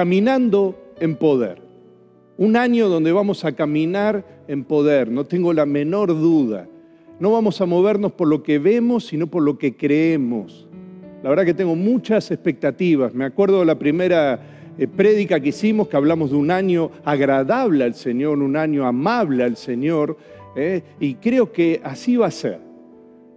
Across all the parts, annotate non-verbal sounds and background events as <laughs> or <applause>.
caminando en poder. Un año donde vamos a caminar en poder, no tengo la menor duda. No vamos a movernos por lo que vemos, sino por lo que creemos. La verdad que tengo muchas expectativas. Me acuerdo de la primera eh, prédica que hicimos, que hablamos de un año agradable al Señor, un año amable al Señor, eh, y creo que así va a ser.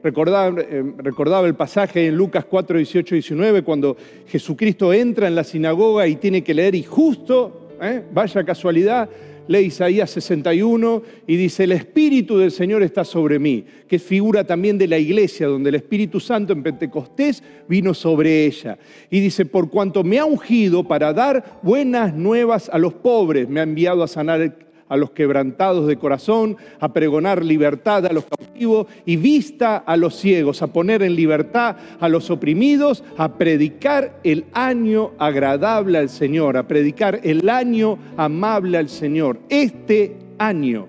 Recordaba, eh, recordaba, el pasaje en Lucas 4, 18 y 19, cuando Jesucristo entra en la sinagoga y tiene que leer, y justo ¿eh? vaya casualidad, lee Isaías 61 y dice, el Espíritu del Señor está sobre mí, que es figura también de la iglesia, donde el Espíritu Santo en Pentecostés vino sobre ella. Y dice, por cuanto me ha ungido para dar buenas nuevas a los pobres, me ha enviado a sanar a los quebrantados de corazón, a pregonar libertad a los cautivos y vista a los ciegos, a poner en libertad a los oprimidos, a predicar el año agradable al Señor, a predicar el año amable al Señor. Este año,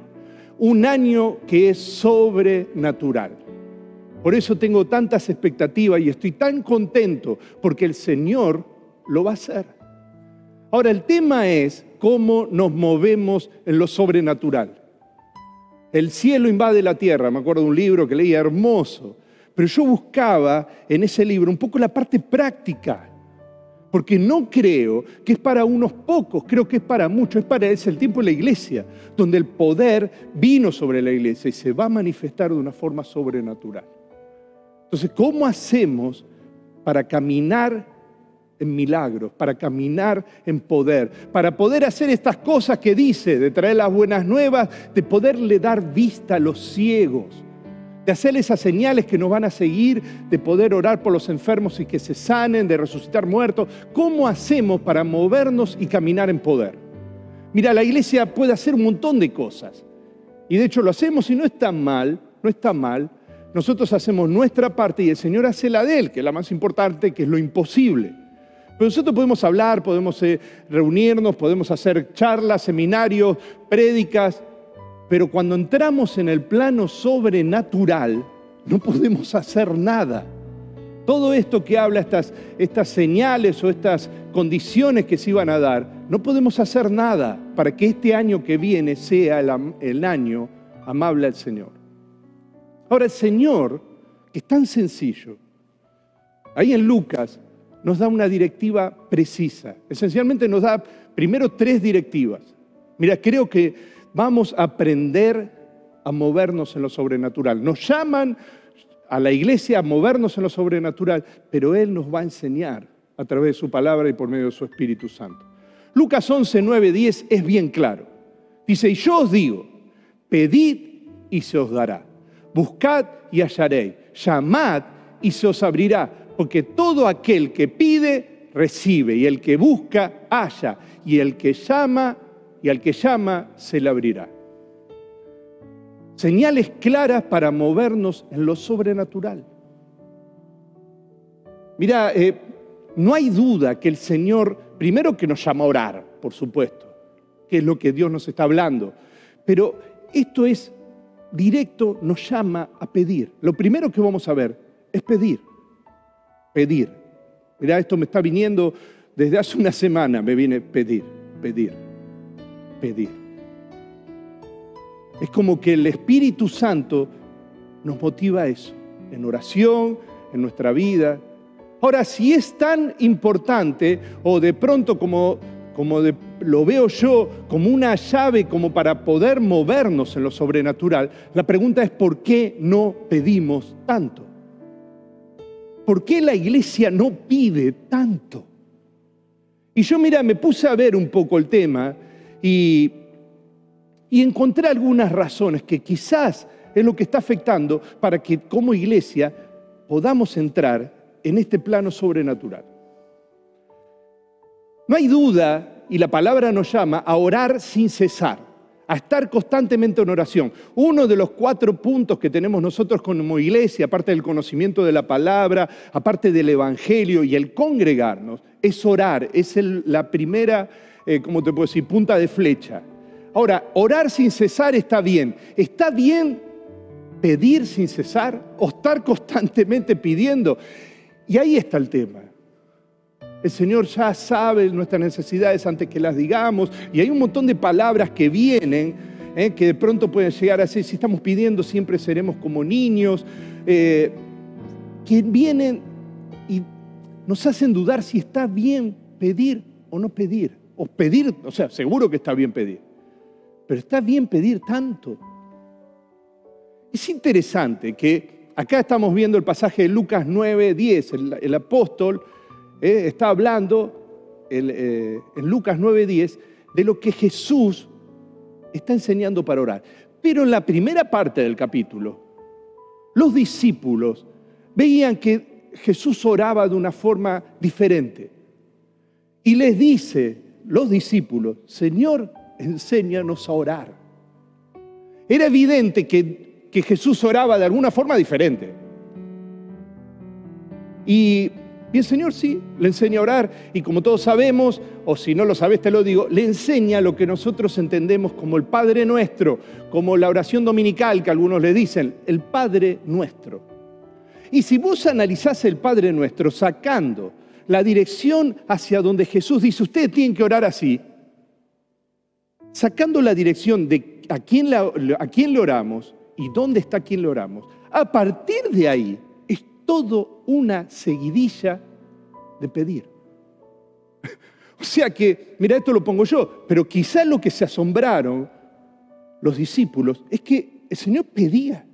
un año que es sobrenatural. Por eso tengo tantas expectativas y estoy tan contento porque el Señor lo va a hacer. Ahora, el tema es cómo nos movemos en lo sobrenatural. El cielo invade la tierra, me acuerdo de un libro que leía hermoso, pero yo buscaba en ese libro un poco la parte práctica, porque no creo que es para unos pocos, creo que es para muchos, es para es el tiempo de la iglesia, donde el poder vino sobre la iglesia y se va a manifestar de una forma sobrenatural. Entonces, ¿cómo hacemos para caminar en milagros, para caminar en poder, para poder hacer estas cosas que dice, de traer las buenas nuevas, de poderle dar vista a los ciegos, de hacer esas señales que nos van a seguir, de poder orar por los enfermos y que se sanen, de resucitar muertos. ¿Cómo hacemos para movernos y caminar en poder? Mira, la iglesia puede hacer un montón de cosas. Y de hecho lo hacemos y no está mal, no está mal. Nosotros hacemos nuestra parte y el Señor hace la de Él, que es la más importante, que es lo imposible. Pero nosotros podemos hablar, podemos eh, reunirnos, podemos hacer charlas, seminarios, prédicas, pero cuando entramos en el plano sobrenatural, no podemos hacer nada. Todo esto que habla, estas, estas señales o estas condiciones que se iban a dar, no podemos hacer nada para que este año que viene sea el, el año amable al Señor. Ahora el Señor, que es tan sencillo, ahí en Lucas nos da una directiva precisa. Esencialmente nos da primero tres directivas. Mira, creo que vamos a aprender a movernos en lo sobrenatural. Nos llaman a la iglesia a movernos en lo sobrenatural, pero Él nos va a enseñar a través de su palabra y por medio de su Espíritu Santo. Lucas 11, 9, 10 es bien claro. Dice, y yo os digo, pedid y se os dará. Buscad y hallaréis. Llamad y se os abrirá porque todo aquel que pide, recibe, y el que busca, halla, y el que llama, y al que llama, se le abrirá. Señales claras para movernos en lo sobrenatural. Mira, eh, no hay duda que el Señor, primero que nos llama a orar, por supuesto, que es lo que Dios nos está hablando, pero esto es directo, nos llama a pedir. Lo primero que vamos a ver es pedir pedir. Mira, esto me está viniendo desde hace una semana, me viene pedir, pedir, pedir. Es como que el Espíritu Santo nos motiva a eso, en oración, en nuestra vida. Ahora, si es tan importante, o de pronto como, como lo veo yo, como una llave como para poder movernos en lo sobrenatural, la pregunta es ¿por qué no pedimos tanto? ¿Por qué la iglesia no pide tanto? Y yo, mira, me puse a ver un poco el tema y, y encontré algunas razones que quizás es lo que está afectando para que como iglesia podamos entrar en este plano sobrenatural. No hay duda, y la palabra nos llama, a orar sin cesar a estar constantemente en oración. Uno de los cuatro puntos que tenemos nosotros como iglesia, aparte del conocimiento de la palabra, aparte del Evangelio y el congregarnos, es orar, es la primera, eh, ¿cómo te puedo decir?, punta de flecha. Ahora, orar sin cesar está bien. ¿Está bien pedir sin cesar o estar <laughs> constantemente pidiendo? Y ahí está el tema. El Señor ya sabe nuestras necesidades antes que las digamos. Y hay un montón de palabras que vienen, eh, que de pronto pueden llegar a ser, si estamos pidiendo siempre seremos como niños, eh, que vienen y nos hacen dudar si está bien pedir o no pedir. O pedir, o sea, seguro que está bien pedir. Pero está bien pedir tanto. Es interesante que acá estamos viendo el pasaje de Lucas 9, 10. el apóstol eh, está hablando eh, en Lucas 9:10 de lo que Jesús está enseñando para orar. Pero en la primera parte del capítulo, los discípulos veían que Jesús oraba de una forma diferente. Y les dice los discípulos, Señor, enséñanos a orar. Era evidente que, que Jesús oraba de alguna forma diferente. Y y el Señor sí, le enseña a orar y como todos sabemos, o si no lo sabes te lo digo, le enseña lo que nosotros entendemos como el Padre Nuestro, como la oración dominical que algunos le dicen, el Padre Nuestro. Y si vos analizás el Padre Nuestro sacando la dirección hacia donde Jesús dice, ustedes tienen que orar así, sacando la dirección de a quién, a quién le oramos y dónde está quien le oramos, a partir de ahí todo una seguidilla de pedir. <laughs> O sea que, mira, esto lo pongo yo, pero quizás lo que se asombraron los discípulos es que el Señor pedía.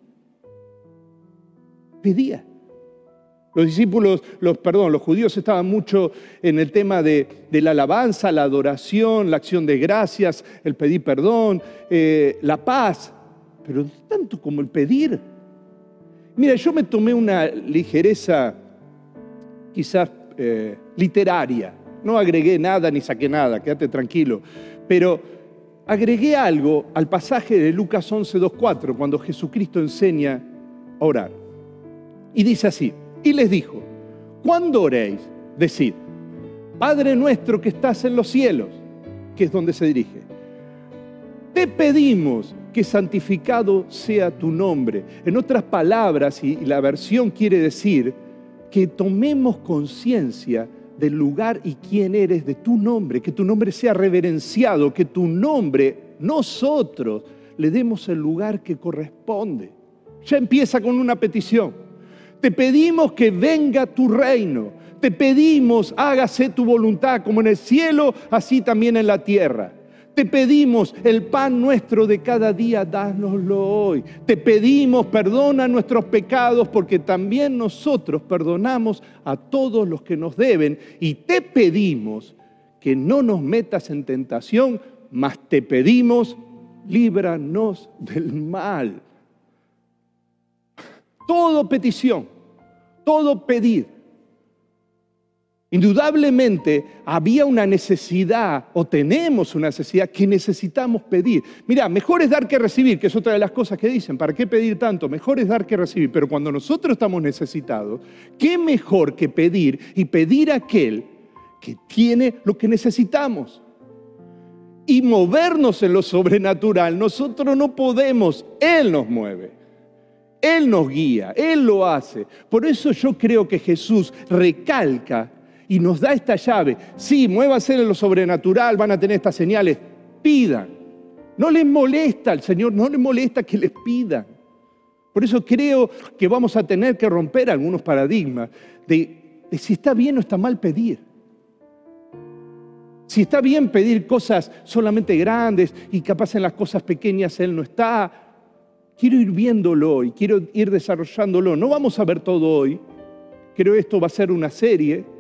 Pedía. Los discípulos, los, perdón, los judíos estaban mucho en el tema de, la alabanza, la adoración, la acción de gracias, el pedir perdón, eh, la paz, pero tanto como el pedir. Mira, yo me tomé una ligereza quizás eh, literaria. No agregué nada ni saqué nada, quédate tranquilo. Pero agregué algo al pasaje de Lucas 11, 4, cuando Jesucristo enseña a orar. Y dice así, y les dijo, cuando oréis, decid, Padre nuestro que estás en los cielos, que es donde se dirige, te pedimos que santificado sea tu nombre. En otras palabras, y la versión quiere decir que tomemos conciencia del lugar y quién eres de tu nombre, que tu nombre sea reverenciado, que tu nombre, nosotros, le demos el lugar que corresponde. Ya empieza con una petición. Te pedimos que venga tu reino. Te pedimos, hágase tu voluntad como en el cielo, así también en la tierra. Te pedimos el pan nuestro de cada día, dánoslo hoy. Te pedimos, perdona nuestros pecados, porque también nosotros perdonamos a todos los que nos deben. Y te pedimos que no nos metas en tentación, mas te pedimos, líbranos del mal. Todo petición, todo pedir Indudablemente había una necesidad o tenemos una necesidad que necesitamos pedir. Mira, mejor es dar que recibir, que es otra de las cosas que dicen. ¿Para qué pedir tanto? Mejor es dar que recibir. Pero cuando nosotros estamos necesitados, ¿qué mejor que pedir y pedir a aquel que tiene lo que necesitamos? Y movernos en lo sobrenatural, nosotros no podemos, Él nos mueve. Él nos guía, Él lo hace. Por eso yo creo que Jesús recalca y nos da esta llave. Sí, muévanse en lo sobrenatural, van a tener estas señales. Pidan. No les molesta al Señor, no les molesta que les pidan. Por eso creo que vamos a tener que romper algunos paradigmas de, si está bien o está mal pedir. Si está bien pedir cosas solamente grandes y capaz en las cosas pequeñas Él no está, quiero ir viéndolo y quiero ir desarrollándolo. No vamos a ver todo hoy. Creo esto va a ser una serie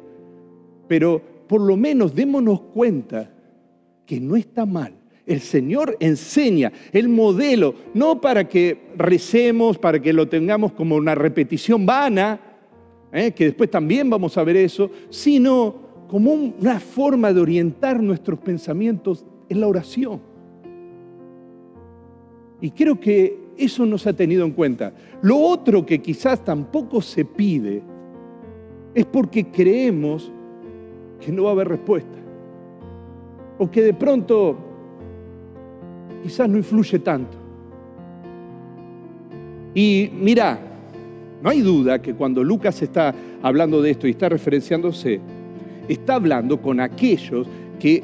pero por lo menos démonos cuenta que no está mal. El Señor enseña el modelo, no para que recemos, para que lo tengamos como una repetición vana, ¿eh? que después también vamos a ver eso, sino como una forma de orientar nuestros pensamientos en la oración. Y creo que eso nos ha tenido en cuenta. Lo otro que quizás tampoco se pide es porque creemos que no va a haber respuesta. O que de pronto quizás no influye tanto. Y mira, no hay duda que cuando Lucas está hablando de esto y está referenciándose, está hablando con aquellos que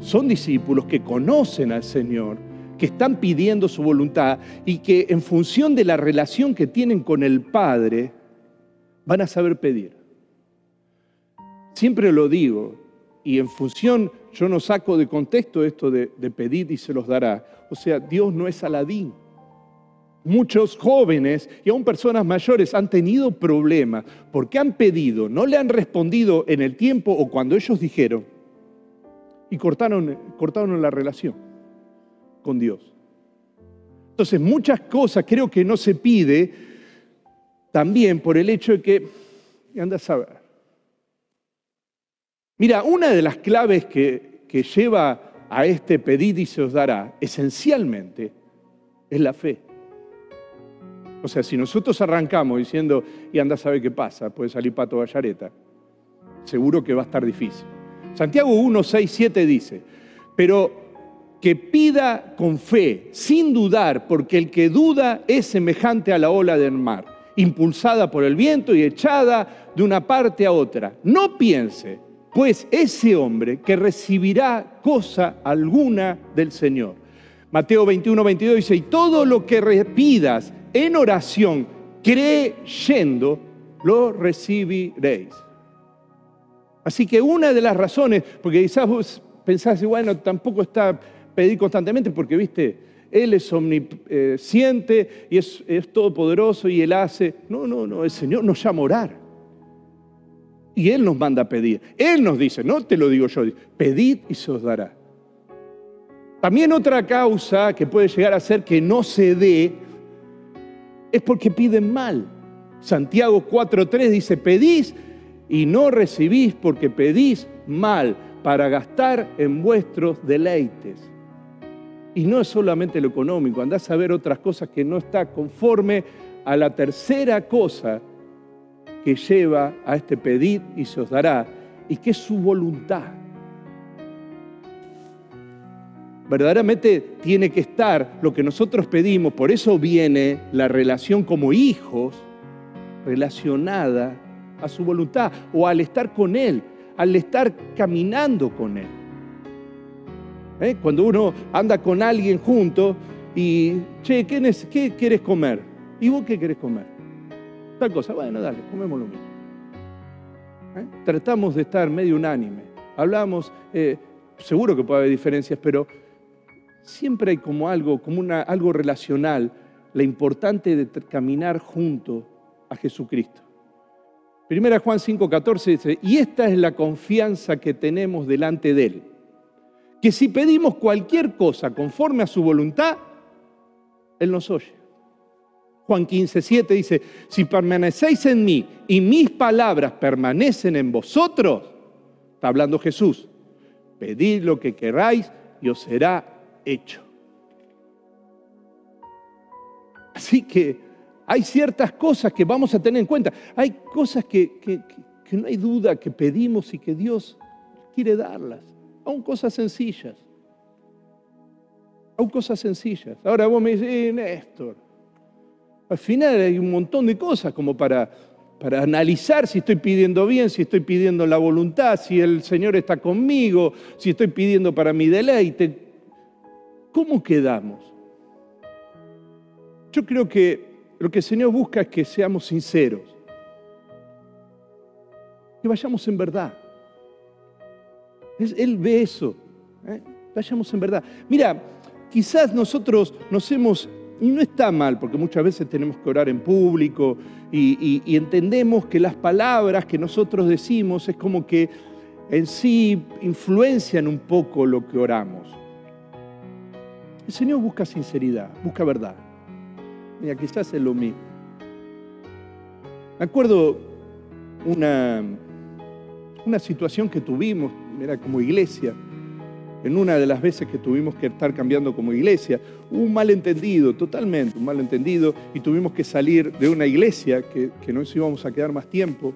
son discípulos, que conocen al Señor, que están pidiendo su voluntad y que en función de la relación que tienen con el Padre, van a saber pedir. Siempre lo digo, y en función, yo no saco de contexto esto de, pedir y se los dará. O sea, Dios no es Aladín. Muchos jóvenes y aún personas mayores han tenido problemas porque han pedido, no le han respondido en el tiempo o cuando ellos dijeron y cortaron, cortaron la relación con Dios. Entonces, muchas cosas creo que no se pide también por el hecho de que, anda a saber. Mira, una de las claves que, lleva a este pedir y se os dará, esencialmente, es la fe. O sea, si nosotros arrancamos diciendo, y anda a saber qué pasa, puede salir pato gallareta, seguro que va a estar difícil. Santiago 1, 6, 7 dice, pero que pida con fe, sin dudar, porque el que duda es semejante a la ola del mar, impulsada por el viento y echada de una parte a otra. No piense, pues ese hombre que recibirá cosa alguna del Señor. Mateo 21, 22 dice, y todo lo que pidas en oración, creyendo, lo recibiréis. Así que una de las razones, porque quizás vos pensás, bueno, tampoco está pedir constantemente porque, viste, Él es omnisciente y es, es todopoderoso y Él hace. No, no, no, el Señor nos llama a orar. Y Él nos manda a pedir. Él nos dice, no te lo digo yo, pedid y se os dará. También otra causa que puede llegar a ser que no se dé es porque piden mal. Santiago 4.3 dice, pedís y no recibís porque pedís mal para gastar en vuestros deleites. Y no es solamente lo económico, andás a ver otras cosas que no está conforme a la tercera cosa que lleva a este pedir y se os dará, y que es su voluntad. Verdaderamente tiene que estar lo que nosotros pedimos, por eso viene la relación como hijos relacionada a su voluntad o al estar con Él, al estar caminando con Él. ¿Eh? Cuando uno anda con alguien junto y, che, ¿qué, quieres comer? ¿Y vos qué querés comer? Tal cosa, bueno, dale, comemos lo mismo. ¿Eh? Tratamos de estar medio unánime. Hablamos, eh, seguro que puede haber diferencias, pero siempre hay como algo, como una, algo relacional, la importante de caminar junto a Jesucristo. Primera Juan 5:14 dice, y esta es la confianza que tenemos delante de Él que si pedimos cualquier cosa conforme a su voluntad, Él nos oye. Juan 15, 7 dice, si permanecéis en mí y mis palabras permanecen en vosotros, está hablando Jesús, pedid lo que queráis y os será hecho. Así que hay ciertas cosas que vamos a tener en cuenta. Hay cosas que, que no hay duda que pedimos y que Dios quiere darlas. Aún cosas sencillas. Aún cosas sencillas. Ahora vos me dices, eh, Néstor, al final hay un montón de cosas como para, para analizar si estoy pidiendo bien, si estoy pidiendo la voluntad, si el Señor está conmigo, si estoy pidiendo para mi deleite. ¿Cómo quedamos? Yo creo que lo que el Señor busca es que seamos sinceros, que vayamos en verdad. Él ve eso. ¿eh? Vayamos en verdad. Mira, quizás nosotros nos hemos, y no está mal, porque muchas veces tenemos que orar en público y, entendemos que las palabras que nosotros decimos es como que en sí influencian un poco lo que oramos. El Señor busca sinceridad, busca verdad. Mira, quizás es lo mismo. Me acuerdo una, una situación que tuvimos era como iglesia. En una de las veces que tuvimos que estar cambiando como iglesia, hubo un malentendido, totalmente un malentendido, y tuvimos que salir de una iglesia que, que nos íbamos a quedar más tiempo.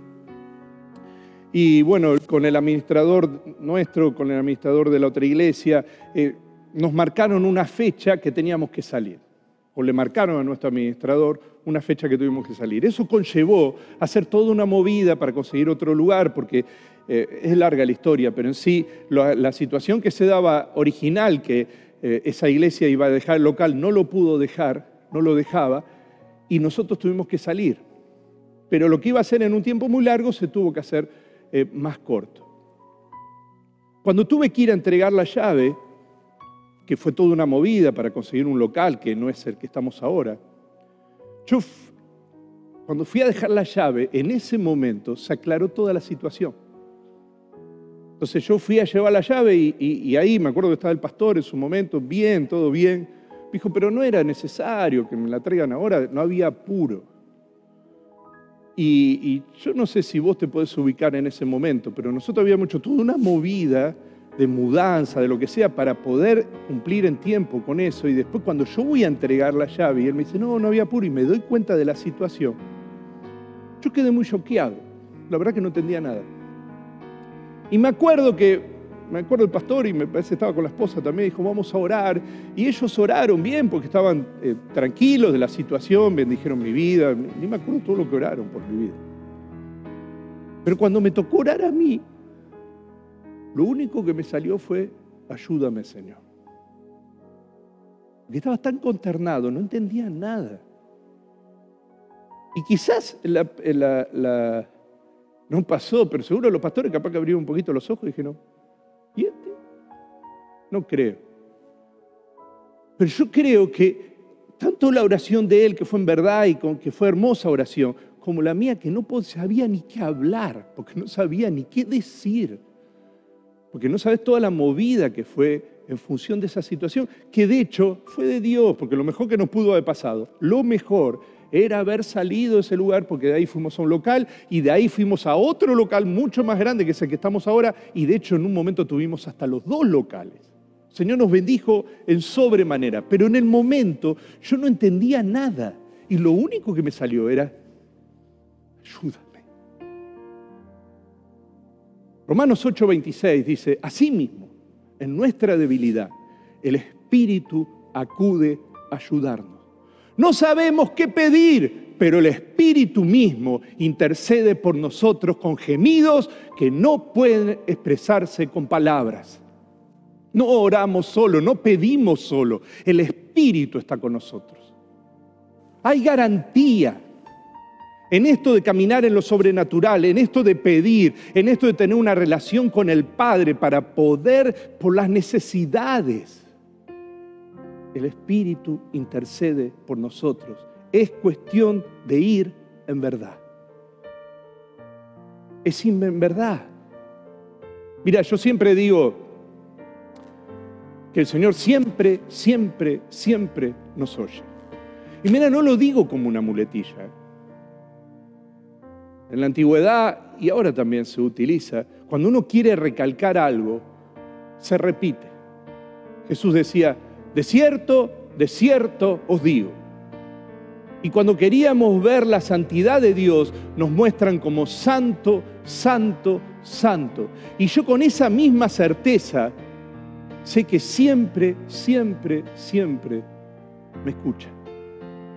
Y bueno, con el administrador nuestro, con el administrador de la otra iglesia, eh, nos marcaron una fecha que teníamos que salir. o le marcaron a nuestro administrador una fecha que tuvimos que salir. Eso conllevó hacer toda una movida para conseguir otro lugar, porque eh, es larga la historia, pero en sí la, situación que se daba original, que eh, esa iglesia iba a dejar el local, no lo pudo dejar, no lo dejaba, y nosotros tuvimos que salir. Pero lo que iba a ser en un tiempo muy largo se tuvo que hacer eh, más corto. Cuando tuve que ir a entregar la llave, que fue toda una movida para conseguir un local que no es el que estamos ahora, yo cuando fui a dejar la llave, en ese momento se aclaró toda la situación. Entonces yo fui a llevar la llave y, ahí me acuerdo que estaba el pastor en su momento, bien, todo bien. Dijo, pero no era necesario que me la traigan ahora, no había apuro. Y, yo no sé si vos te podés ubicar en ese momento, pero nosotros habíamos hecho toda una movida de mudanza, de lo que sea, para poder cumplir en tiempo con eso. Y después cuando yo voy a entregar la llave y él me dice, no, no había apuro, y me doy cuenta de la situación, yo quedé muy choqueado. La verdad que no entendía nada. Y me acuerdo que, me acuerdo el pastor y me parece estaba con la esposa también, dijo, vamos a orar. Y ellos oraron bien porque estaban eh, tranquilos de la situación, bendijeron mi vida, ni me acuerdo todo lo que oraron por mi vida. Pero cuando me tocó orar a mí, lo único que me salió fue, ayúdame Señor. Porque estaba tan consternado, no entendía nada. Y quizás la, no pasó, pero seguro los pastores capaz que abrieron un poquito los ojos y dijeron, ¿y este? No creo. Pero yo creo que tanto la oración de él, que fue en verdad y que fue hermosa oración, como la mía, que no sabía ni qué hablar, porque no sabía ni qué decir porque no sabes toda la movida que fue en función de esa situación, que de hecho fue de Dios, porque lo mejor que nos pudo haber pasado, lo mejor era haber salido de ese lugar, porque de ahí fuimos a un local y de ahí fuimos a otro local mucho más grande que es el que estamos ahora, y de hecho en un momento tuvimos hasta los dos locales. El Señor nos bendijo en sobremanera, pero en el momento yo no entendía nada y lo único que me salió era, ayuda Romanos 8:26 dice, asimismo, en nuestra debilidad, el Espíritu acude a ayudarnos. No sabemos qué pedir, pero el Espíritu mismo intercede por nosotros con gemidos que no pueden expresarse con palabras. No oramos solo, no pedimos solo, el Espíritu está con nosotros. Hay garantía en esto de caminar en lo sobrenatural, en esto de pedir, en esto de tener una relación con el Padre para poder, por las necesidades, el Espíritu intercede por nosotros. Es cuestión de ir en verdad. Es en verdad. Mira, yo siempre digo que el Señor siempre, siempre, siempre nos oye. Y mira, no lo digo como una muletilla. En la antigüedad y ahora también se utiliza, cuando uno quiere recalcar algo, se repite. Jesús decía, de cierto, de cierto os digo. Y cuando queríamos ver la santidad de Dios, nos muestran como santo, santo, santo. Y yo con esa misma certeza sé que siempre, siempre, siempre me escucha.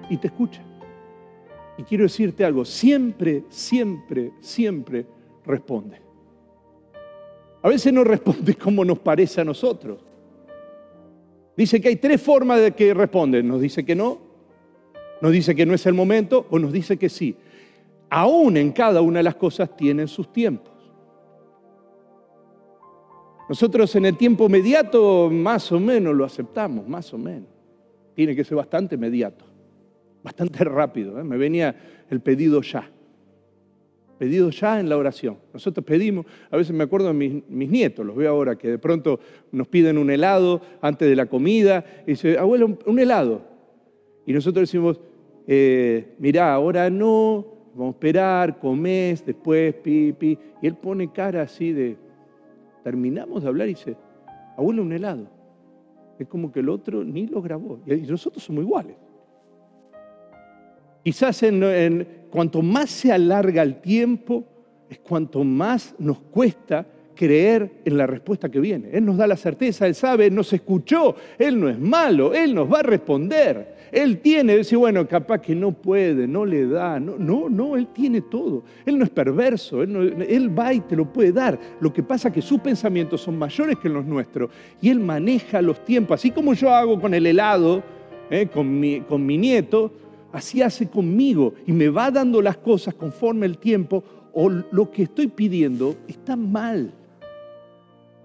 Y te escucha. Y quiero decirte algo, siempre, siempre, siempre responde. A veces no responde <laughs> como nos parece a nosotros. Dice que hay tres formas de que responden. Nos dice que no, nos dice que no es el momento o nos dice que sí. Aún en cada una de las cosas tienen sus tiempos. Nosotros en el tiempo inmediato más o menos lo aceptamos, más o menos. Tiene que ser bastante inmediato bastante <laughs> rápido. ¿eh? Me venía el pedido ya. Pedido ya en la oración. Nosotros pedimos, a veces me acuerdo de mis, nietos, los veo ahora, que de pronto nos piden un helado antes de la comida y dice, abuelo, un helado. Y nosotros decimos, eh, mirá, ahora no, vamos a esperar, comés, después, pipi. Y él pone cara así de, terminamos de hablar y dice, abuelo, un helado. Es como que el otro ni lo grabó. Y nosotros somos iguales. Quizás en, cuanto más se alarga el tiempo, es cuanto más nos cuesta creer en la respuesta que viene. Él nos da la certeza, Él sabe, Él nos escuchó, Él no es malo, Él nos va a responder. Él tiene, decir, bueno, capaz que no puede, no le da, no, no, no, Él tiene todo. Él no es perverso, él, va y te lo puede dar. Lo que pasa es que sus pensamientos son mayores que los nuestros y Él maneja los tiempos, así como yo hago con el helado, eh, con mi nieto, así hace conmigo y me va dando las cosas conforme el tiempo o lo que estoy pidiendo está mal,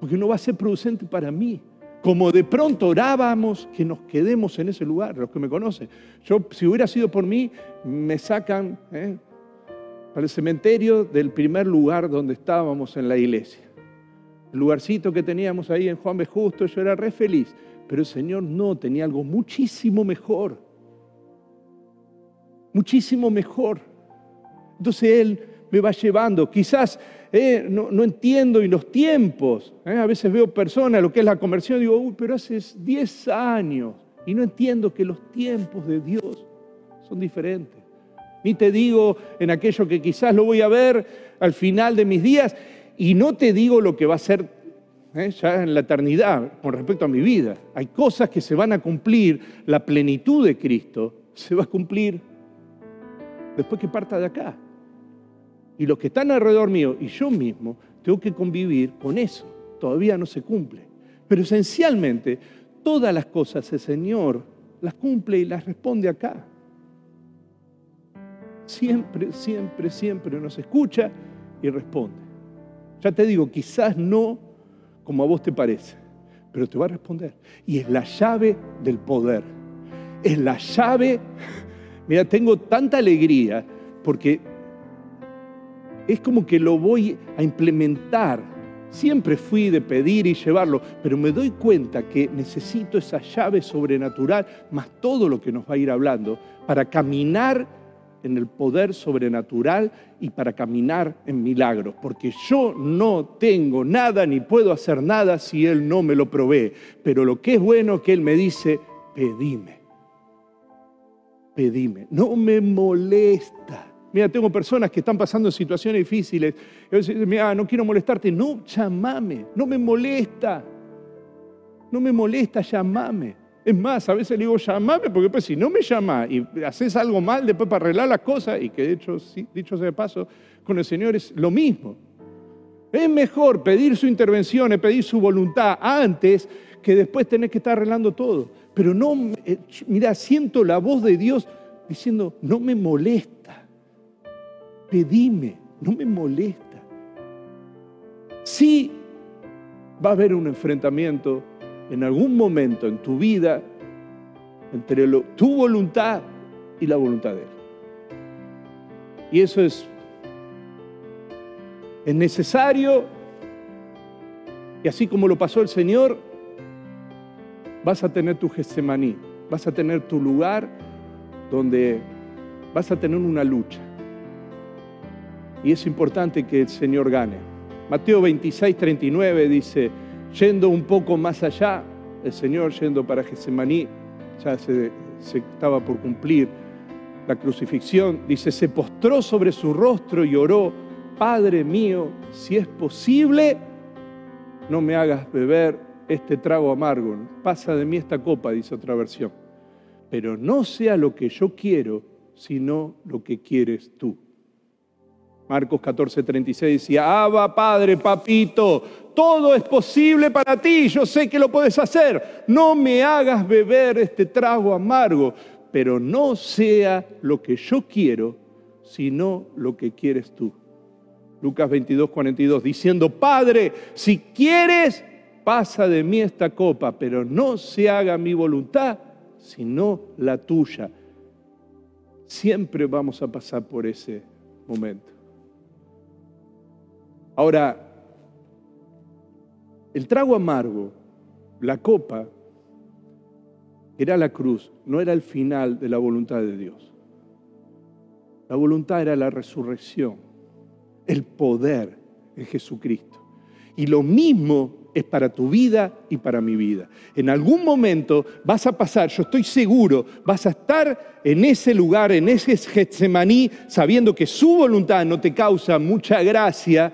porque no va a ser producente para mí. Como de pronto orábamos que nos quedemos en ese lugar, los que me conocen. Yo, si hubiera sido por mí, me sacan ¿eh? para el cementerio del primer lugar donde estábamos en la iglesia. El lugarcito que teníamos ahí en Juan B. Justo, yo era re feliz. Pero el Señor no, tenía algo muchísimo mejor. Muchísimo mejor. Entonces Él me va llevando. Quizás eh, no, entiendo y los tiempos. Eh, a veces veo personas, lo que es la conversión, digo, uy, pero hace 10 años y no entiendo que los tiempos de Dios son diferentes. Ni te digo en aquello que quizás lo voy a ver al final de mis días y no te digo lo que va a ser ¿eh? ya en la eternidad con respecto a mi vida. Hay cosas que se van a cumplir, la plenitud de Cristo se va a cumplir después que parta de acá. Y los que están alrededor mío y yo mismo tengo que convivir con eso. Todavía no se cumple. Pero esencialmente todas las cosas el Señor las cumple y las responde acá. Siempre, siempre, siempre nos escucha y responde. Ya te digo, quizás no como a vos te parece, pero te va a responder. Y es la llave del poder. Es la llave. Mira, tengo tanta alegría porque es como que lo voy a implementar. Siempre fui de pedir y llevarlo, pero me doy cuenta que necesito esa llave sobrenatural, más todo lo que nos va a ir hablando, para caminar en el poder sobrenatural y para caminar en milagros, porque yo no tengo nada ni puedo hacer nada si Él no me lo provee. Pero lo que es bueno es que Él me dice, pedime, pedime, no me molesta. Mira, tengo personas que están pasando situaciones difíciles. Yo digo, mira, no quiero molestarte. No, llamame, no me molesta. No me molesta, llamame. Es más, a veces le digo, llamame, porque pues si no me llama y haces algo mal después para arreglar las cosas, y que de hecho, dicho sea de paso, con el Señor es lo mismo. Es mejor pedir su intervención, pedir su voluntad antes que después tener que estar arreglando todo. Pero no, eh, mira, siento la voz de Dios diciendo, no me molesta, pedime, no me molesta. Sí va a haber un enfrentamiento en algún momento en tu vida entre tu voluntad y la voluntad de Él. Y eso es, es necesario. Y así como lo pasó el Señor, vas a tener tu Getsemaní, vas a tener tu lugar donde vas a tener una lucha. Y es importante que el Señor gane. Mateo 26, 39 dice, Yendo un poco más allá, el Señor yendo para Getsemaní, ya se, se estaba por cumplir la crucifixión, dice, se postró sobre su rostro y oró, Padre mío, si es posible, no me hagas beber este trago amargo, pasa de mí esta copa, dice otra versión, pero no sea lo que yo quiero, sino lo que quieres tú. Marcos 14, 36 decía, Abba, Padre, Papito, todo es posible para ti, yo sé que lo puedes hacer. No me hagas beber este trago amargo, pero no sea lo que yo quiero, sino lo que quieres tú. Lucas 22, 42, diciendo, Padre, si quieres, pasa de mí esta copa, pero no se haga mi voluntad, sino la tuya. Siempre vamos a pasar por ese momento. Ahora, el trago amargo, la copa, era la cruz, no era el final de la voluntad de Dios. La voluntad era la resurrección, el poder en Jesucristo. Y lo mismo es para tu vida y para mi vida. En algún momento vas a pasar, yo estoy seguro, vas a estar en ese lugar, en ese Getsemaní, sabiendo que su voluntad no te causa mucha gracia,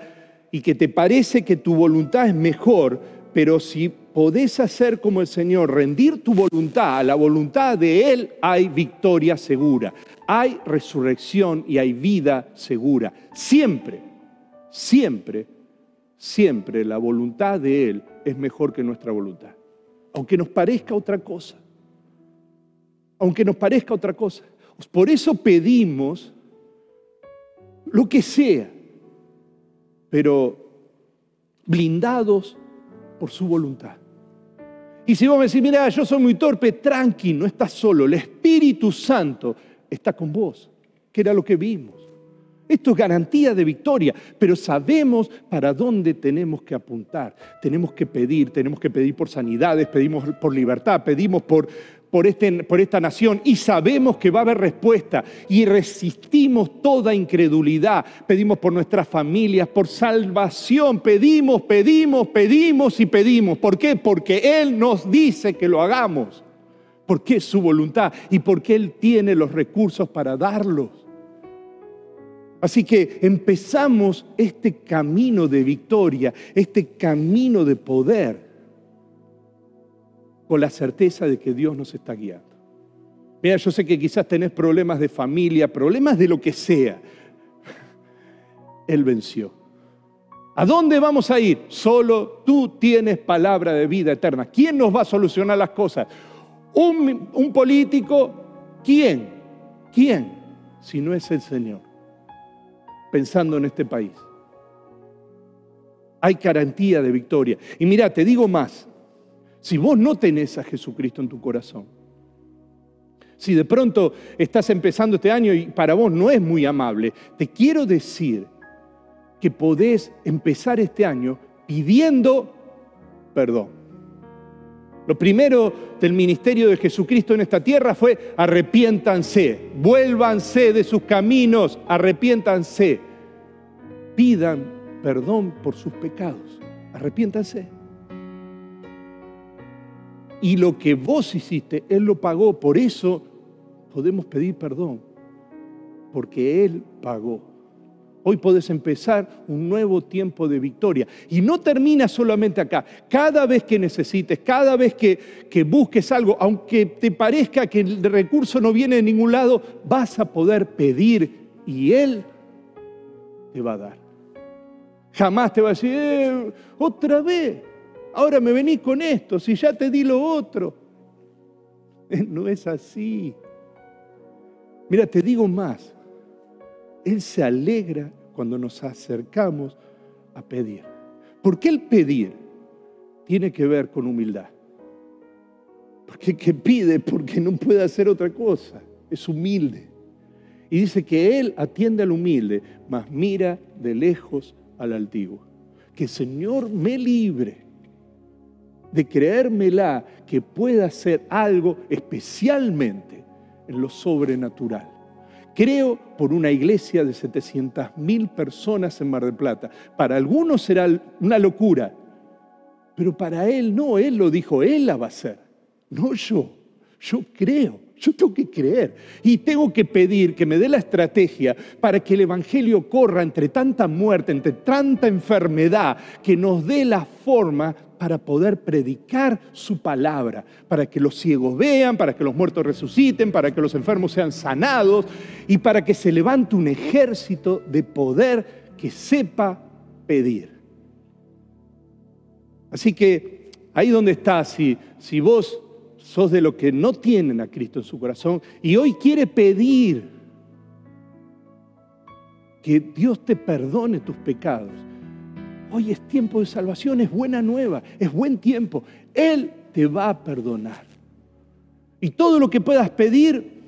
y que te parece que tu voluntad es mejor, pero si podés hacer como el Señor, rendir tu voluntad a la voluntad de Él, hay victoria segura, hay resurrección y hay vida segura. Siempre, siempre, siempre la voluntad de Él es mejor que nuestra voluntad. Aunque nos parezca otra cosa. Aunque nos parezca otra cosa. Por eso pedimos lo que sea, pero blindados por su voluntad. Y si vos me decís, mira, yo soy muy torpe, tranqui, no estás solo. El Espíritu Santo está con vos, que era lo que vimos. Esto es garantía de victoria, pero sabemos para dónde tenemos que apuntar. Tenemos que pedir, tenemos que pedir por sanidades, pedimos por libertad, pedimos por, por, este, por esta nación y sabemos que va a haber respuesta y resistimos toda incredulidad. Pedimos por nuestras familias, por salvación, pedimos, pedimos, pedimos y pedimos. ¿Por qué? Porque Él nos dice que lo hagamos, porque es su voluntad y porque Él tiene los recursos para darlos. Así que empezamos este camino de victoria, este camino de poder con la certeza de que Dios nos está guiando. Mira, yo sé que quizás tenés problemas de familia, problemas de lo que sea. Él venció. ¿A dónde vamos a ir? Solo tú tienes palabra de vida eterna. ¿Quién nos va a solucionar las cosas? ¿Un, un político? ¿Quién? ¿Quién? Si no es el Señor. Pensando en este país. Hay garantía de victoria. Y mira, te digo más. Si vos no tenés a Jesucristo en tu corazón, si de pronto estás empezando este año y para vos no es muy amable, te quiero decir que podés empezar este año pidiendo perdón. Lo primero del ministerio de Jesucristo en esta tierra fue arrepiéntanse, vuélvanse de sus caminos, arrepiéntanse, pidan perdón por sus pecados, arrepiéntanse. Y lo que vos hiciste, Él lo pagó. Por eso podemos pedir perdón. Porque Él pagó. Hoy podés empezar un nuevo tiempo de victoria. Y no termina solamente acá. Cada vez que necesites, cada vez que, que, busques algo, aunque te parezca que el recurso no viene de ningún lado, vas a poder pedir y Él te va a dar. Jamás te va a decir, eh, otra vez ahora me venís con esto, si ya te di lo otro. <laughs> No es así. Mira, te digo más. Él se alegra cuando nos acercamos a pedir. Porque el pedir tiene que ver con humildad. Porque que pide porque no puede hacer otra cosa. Es humilde. Y dice que Él atiende al humilde, mas mira de lejos al altivo. Que el Señor me libre de creérmela que pueda hacer algo especialmente en lo sobrenatural. Creo por una iglesia de 700 mil personas en Mar del Plata. Para algunos será una locura, pero para él no, él lo dijo, él la va a hacer, no yo. Yo creo, yo tengo que creer y tengo que pedir que me dé la estrategia para que el Evangelio corra entre tanta muerte, entre tanta enfermedad, que nos dé la forma para poder predicar su palabra, para que los ciegos vean, para que los muertos resuciten, para que los enfermos sean sanados y para que se levante un ejército de poder que sepa pedir. Así que ahí donde estás, si, si vos sos de los que no tienen a Cristo en su corazón y hoy quiere pedir que Dios te perdone tus pecados, Hoy es tiempo de salvación, es buena nueva, es buen tiempo. Él te va a perdonar. Y todo lo que puedas pedir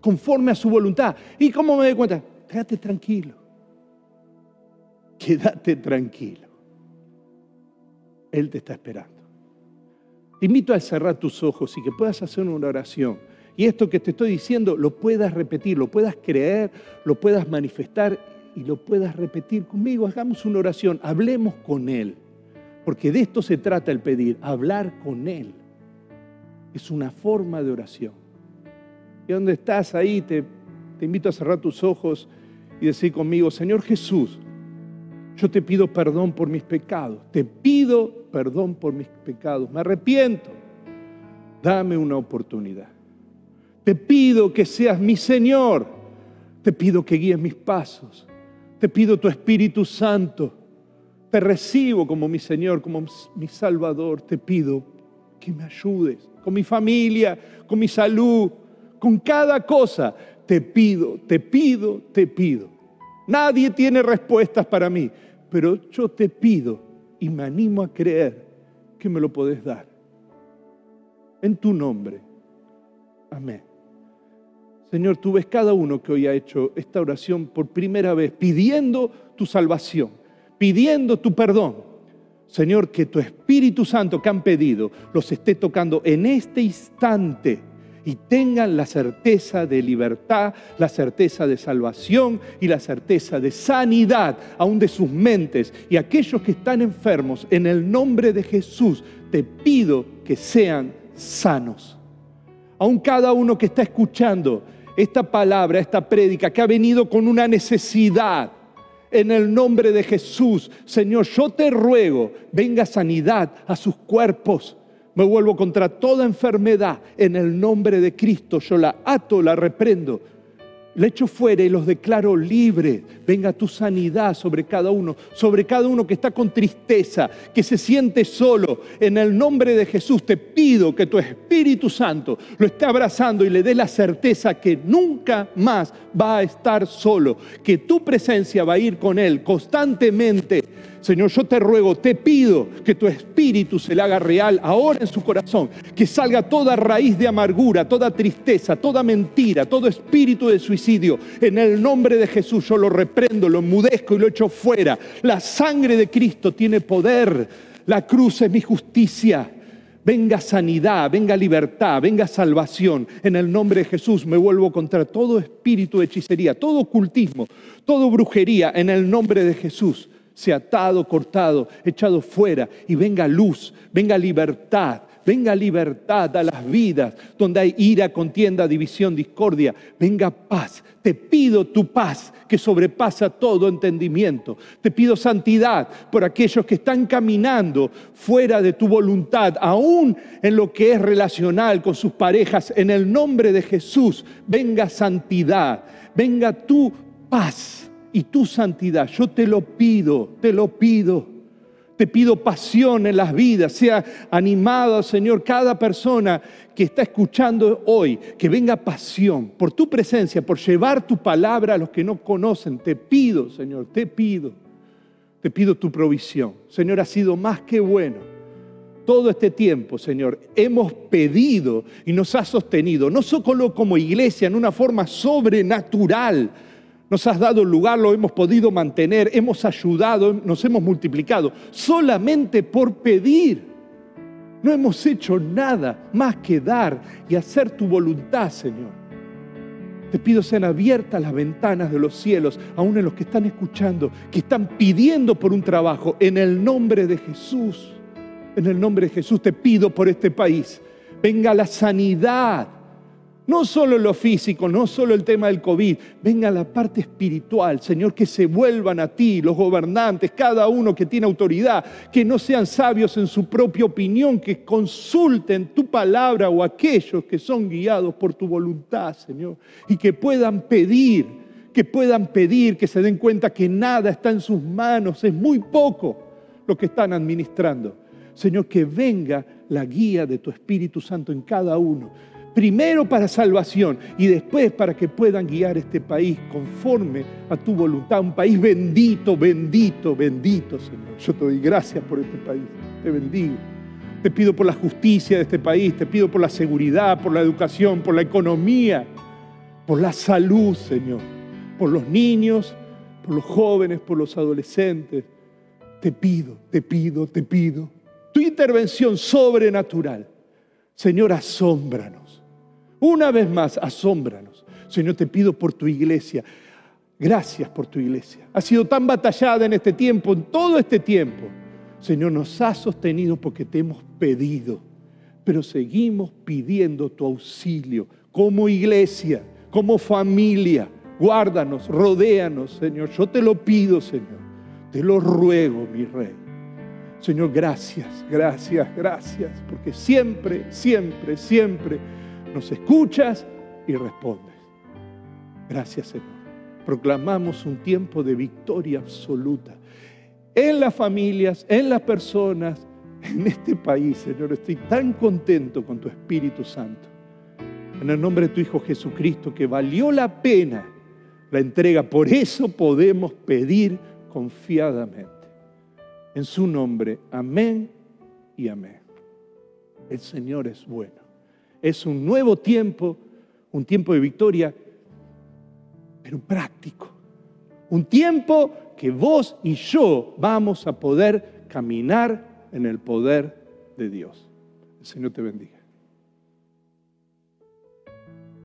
conforme a su voluntad. ¿Y cómo me doy cuenta? Quédate tranquilo. Quédate tranquilo. Él te está esperando. Te invito a cerrar tus ojos y que puedas hacer una oración. Y esto que te estoy diciendo lo puedas repetir, lo puedas creer, lo puedas manifestar y lo puedas repetir conmigo, hagamos una oración, hablemos con Él, porque de esto se trata el pedir, hablar con Él. Es una forma de oración. Y donde estás ahí, te, te invito a cerrar tus ojos y decir conmigo, Señor Jesús, Yo te pido perdón por mis pecados. Te pido perdón por mis pecados. Me arrepiento. Dame una oportunidad. Te pido que seas mi Señor. Te pido que guíes mis pasos. Te pido tu Espíritu Santo. Te recibo como mi Señor, como mi Salvador. Te pido que me ayudes con mi familia, con mi salud, con cada cosa. Te pido, te pido, te pido. Nadie tiene respuestas para mí, pero yo te pido y me animo a creer que me lo podés dar. En tu nombre. Amén. Señor, tú ves cada uno que hoy ha hecho esta oración por primera vez, pidiendo tu salvación, pidiendo tu perdón. Señor, que tu Espíritu Santo que han pedido los esté tocando en este instante y tengan la certeza de libertad, la certeza de salvación y la certeza de sanidad aún de sus mentes. Y aquellos que están enfermos, en el nombre de Jesús, te pido que sean sanos. Aún cada uno que está escuchando esta palabra, esta prédica, que ha venido con una necesidad, en el nombre de Jesús, Señor, yo te ruego, venga sanidad a sus cuerpos. Me vuelvo contra toda enfermedad. En el nombre de Cristo yo la ato, la reprendo le echo fuera y los declaro libres. Venga tu sanidad sobre cada uno, sobre cada uno que está con tristeza, que se siente solo. En el nombre de Jesús te pido que tu Espíritu Santo lo esté abrazando y le dé la certeza que nunca más va a estar solo, que tu presencia va a ir con él constantemente Señor, yo te ruego, te pido que tu espíritu se le haga real ahora en su corazón, que salga toda raíz de amargura, toda tristeza, toda mentira, todo espíritu de suicidio. En el nombre de Jesús yo lo reprendo, lo enmudezco y lo echo fuera. La sangre de Cristo tiene poder. La cruz es mi justicia. Venga sanidad, venga libertad, venga salvación. En el nombre de Jesús me vuelvo contra todo espíritu de hechicería, todo ocultismo, todo brujería. En el nombre de Jesús sea atado, cortado, echado fuera y venga luz, venga libertad, venga libertad a las vidas donde hay ira, contienda, división, discordia, venga paz. Te pido tu paz que sobrepasa todo entendimiento. Te pido santidad por aquellos que están caminando fuera de tu voluntad, aún en lo que es relacional con sus parejas. En el nombre de Jesús, venga santidad, venga tu paz y tu santidad. Yo te lo pido, te lo pido. Te pido pasión en las vidas, sea animado, Señor, cada persona que está escuchando hoy, que venga pasión por tu presencia, por llevar tu palabra a los que no conocen. Te pido, Señor, te pido, te pido tu provisión. Señor, ha sido más que bueno. Todo este tiempo, Señor, hemos pedido y nos ha sostenido, no solo como iglesia, en una forma sobrenatural, nos has dado lugar, lo hemos podido mantener, hemos ayudado, nos hemos multiplicado, solamente por pedir. No hemos hecho nada más que dar y hacer tu voluntad, Señor. Te pido sean abiertas las ventanas de los cielos, aún en los que están escuchando, que están pidiendo por un trabajo, en el nombre de Jesús. En el nombre de Jesús te pido por este país. Venga la sanidad no solo lo físico, no solo el tema del COVID, venga la parte espiritual, Señor, que se vuelvan a ti, los gobernantes, cada uno que tiene autoridad, que no sean sabios en su propia opinión, que consulten tu palabra o aquellos que son guiados por tu voluntad, Señor, y que puedan pedir, que puedan pedir, que se den cuenta que nada está en sus manos, es muy poco lo que están administrando. Señor, que venga la guía de tu Espíritu Santo en cada uno primero para salvación y después para que puedan guiar este país conforme a tu voluntad, un país bendito, bendito, bendito, Señor. Yo te doy gracias por este país, te bendigo. Te pido por la justicia de este país, te pido por la seguridad, por la educación, por la economía, por la salud, Señor, por los niños, por los jóvenes, por los adolescentes. Te pido, te pido, te pido. Tu intervención sobrenatural. Señor, asómbranos. Una vez más, asómbranos. Señor, te pido por tu iglesia. Gracias por tu iglesia. Ha sido tan batallada en este tiempo, en todo este tiempo. Señor, nos ha sostenido porque te hemos pedido, pero seguimos pidiendo tu auxilio como iglesia, como familia. Guárdanos, rodéanos, Señor. Yo te lo pido, Señor. Te lo ruego, mi rey. Señor, gracias, gracias, gracias, porque siempre, siempre, siempre nos escuchas y respondes. Gracias, Señor. Proclamamos un tiempo de victoria absoluta en las familias, en las personas, en este país, Señor. Estoy tan contento con tu Espíritu Santo. En el nombre de tu Hijo Jesucristo, que valió la pena la entrega. Por eso podemos pedir confiadamente. En su nombre, amén y amén. El Señor es bueno. Es un nuevo tiempo, un tiempo de victoria, pero práctico. Un tiempo que vos y yo vamos a poder caminar en el poder de Dios. El Señor te bendiga.